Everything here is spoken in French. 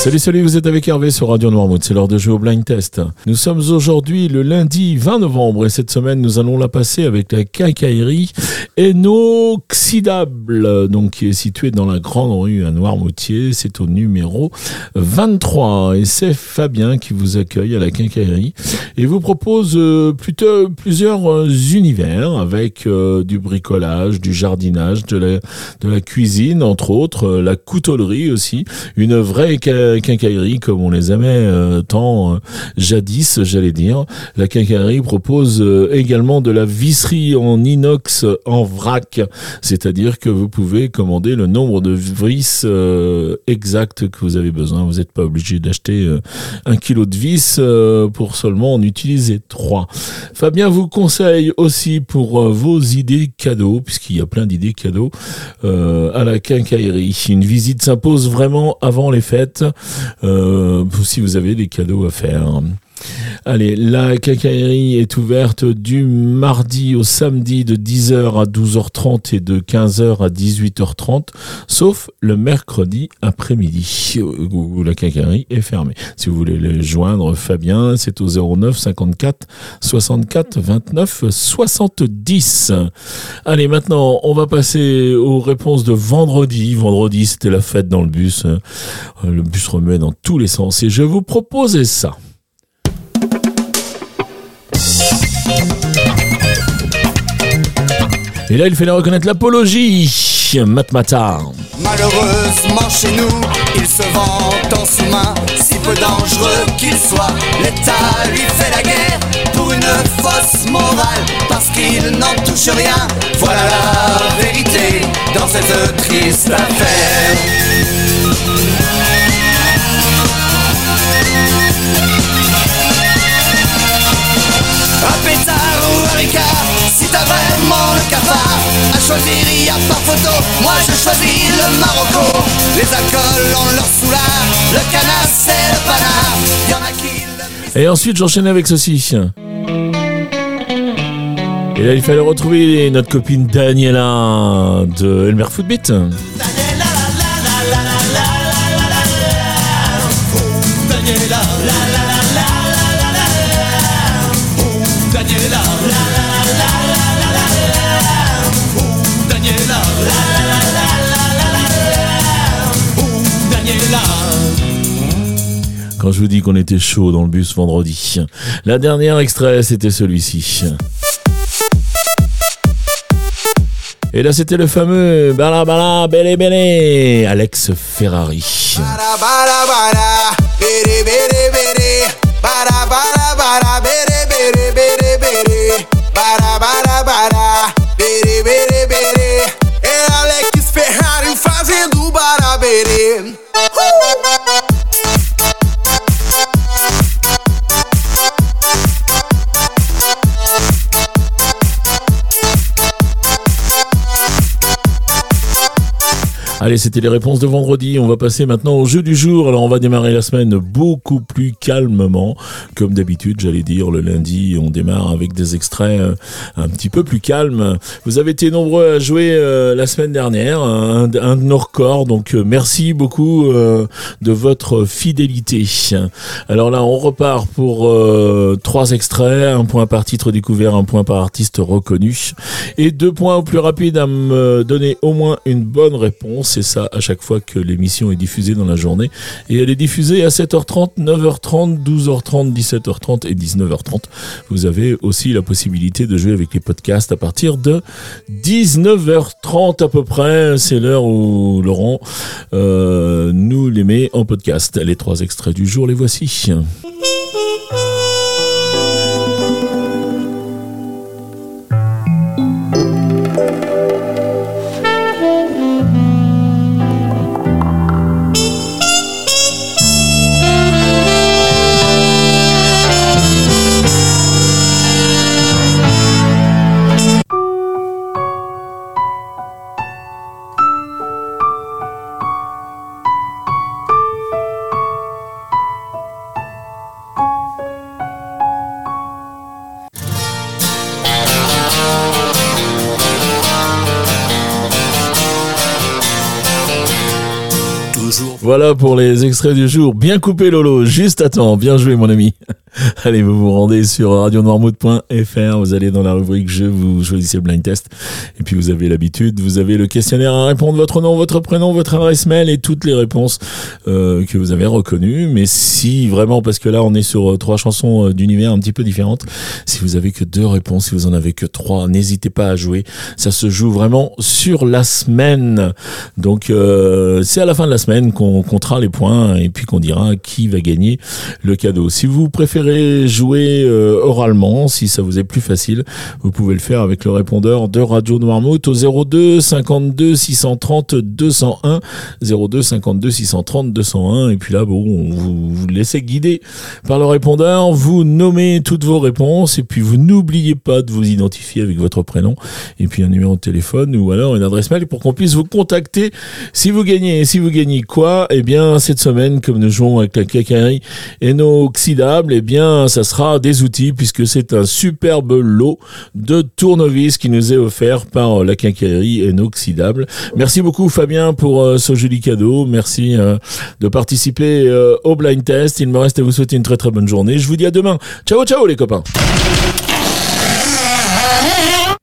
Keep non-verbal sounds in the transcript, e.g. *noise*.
Salut, salut, vous êtes avec Hervé sur Radio Noirmouth, c'est l'heure de jouer au blind test. Nous sommes aujourd'hui le lundi 20 novembre et cette semaine nous allons la passer avec la quincaillerie inoxydable, donc qui est située dans la grande rue à Noirmoutier, c'est au numéro 23 et c'est Fabien qui vous accueille à la quincaillerie et vous propose euh, plutôt plusieurs euh, univers avec euh, du bricolage, du jardinage, de la, cuisine entre autres, la coutellerie aussi, une vraie comme on les aimait euh, tant euh, jadis, j'allais dire. La quincaillerie propose euh, également de la visserie en inox en vrac, c'est-à-dire que vous pouvez commander le nombre de vis exact que vous avez besoin. Vous n'êtes pas obligé d'acheter un kilo de vis pour seulement en utiliser trois. Fabien vous conseille aussi pour vos idées cadeaux, puisqu'il y a plein d'idées cadeaux à la quincaillerie. Une visite s'impose vraiment avant les fêtes si vous avez des cadeaux à faire. Allez, la quincaillerie est ouverte du mardi au samedi de 10h à 12h30 et de 15h à 18h30, sauf le mercredi après-midi où la quincaillerie est fermée. Si vous voulez le joindre Fabien, c'est au 09 54 64 29 70. Allez, maintenant, on va passer aux réponses de vendredi. Vendredi, c'était la fête dans le bus. Le bus remet dans tous les sens et je vous proposais ça. Et là, il fallait reconnaître l'apologie. Matmata. Malheureusement chez nous, il se vante en sous-main, si peu dangereux qu'il soit. L'État lui fait la guerre pour une fausse morale, parce qu'il n'en touche rien. Voilà la vérité dans cette triste affaire. Le cafard À choisir, il y a pas photo Moi je choisis le Marocco. Les alcools ont leur soulard Le canard c'est le panard. Y'en a qui Et ensuite j'enchaîne avec ceci. Et là, il fallait retrouver notre copine Daniela de Elmer Footbeat. Quand je vous dis qu'on était chaud dans le bus vendredi. La dernière extrait, c'était celui-ci. Et là, c'était le fameux Bala Bala Bele Bele, Alex Ferrari. Bala bala bala, bere bere bere, bala bala bala, bere bere bere bere, bala bala bala, bere bere bere, é Alex Ferrari fazendo barabere. Uh! C'était les réponses de vendredi. On va passer maintenant au jeu du jour. Alors, on va démarrer la semaine beaucoup plus calmement. Comme d'habitude, j'allais dire, le lundi, on démarre avec des extraits euh, un petit peu plus calmes. Vous avez été nombreux à jouer euh, la semaine dernière, un, de nos records. Donc, euh, merci beaucoup de votre fidélité. Alors là, on repart pour trois extraits. Un point par titre découvert, un point par artiste reconnu. Et deux points au plus rapide à me donner au moins une bonne réponse ça à chaque fois que l'émission est diffusée dans la journée. Et elle est diffusée à 7h30, 9h30, 12h30, 17h30 et 19h30. Vous avez aussi la possibilité de jouer avec les podcasts à partir de 19h30 à peu près. C'est l'heure où Laurent euh, nous les met en podcast. Les trois extraits du jour, les voici. Voilà pour les extraits du jour. Bien coupé Lolo, juste à temps. Bien joué mon ami. *laughs* *laughs* Allez, vous vous rendez sur radionoirmouth.fr, vous allez dans la rubrique jeu, vous choisissez le blind test, et puis vous avez l'habitude, vous avez le questionnaire à répondre, votre nom, votre prénom, votre adresse mail et toutes les réponses euh, que vous avez reconnues. Mais si vraiment, parce que là on est sur euh, trois chansons euh, d'univers un petit peu différentes, si vous avez que deux réponses, si vous en avez que trois, n'hésitez pas à jouer. Ça se joue vraiment sur la semaine. Donc c'est à la fin de la semaine qu'on comptera les points et puis qu'on dira qui va gagner le cadeau. Si vous préférez jouer euh, oralement, si ça vous est plus facile, vous pouvez le faire avec le répondeur de Radio Noirmouth au 02 52 630 201 02 52 630 201 et puis là bon vous vous laissez guider par le répondeur, vous nommez toutes vos réponses et puis vous n'oubliez pas de vous identifier avec votre prénom et puis un numéro de téléphone ou alors une adresse mail pour qu'on puisse vous contacter si vous gagnez. Si vous gagnez quoi? Eh bien cette semaine comme nous jouons avec la cacaillerie inoxydable, eh bien ça sera des outils puisque c'est un superbe lot de tournevis qui nous est offert par la quincaillerie inoxydable. Merci beaucoup Fabien pour euh, ce joli cadeau. Merci euh, de participer euh, au blind test. Il me reste à vous souhaiter une très très bonne journée. Je vous dis à demain. Ciao ciao les copains.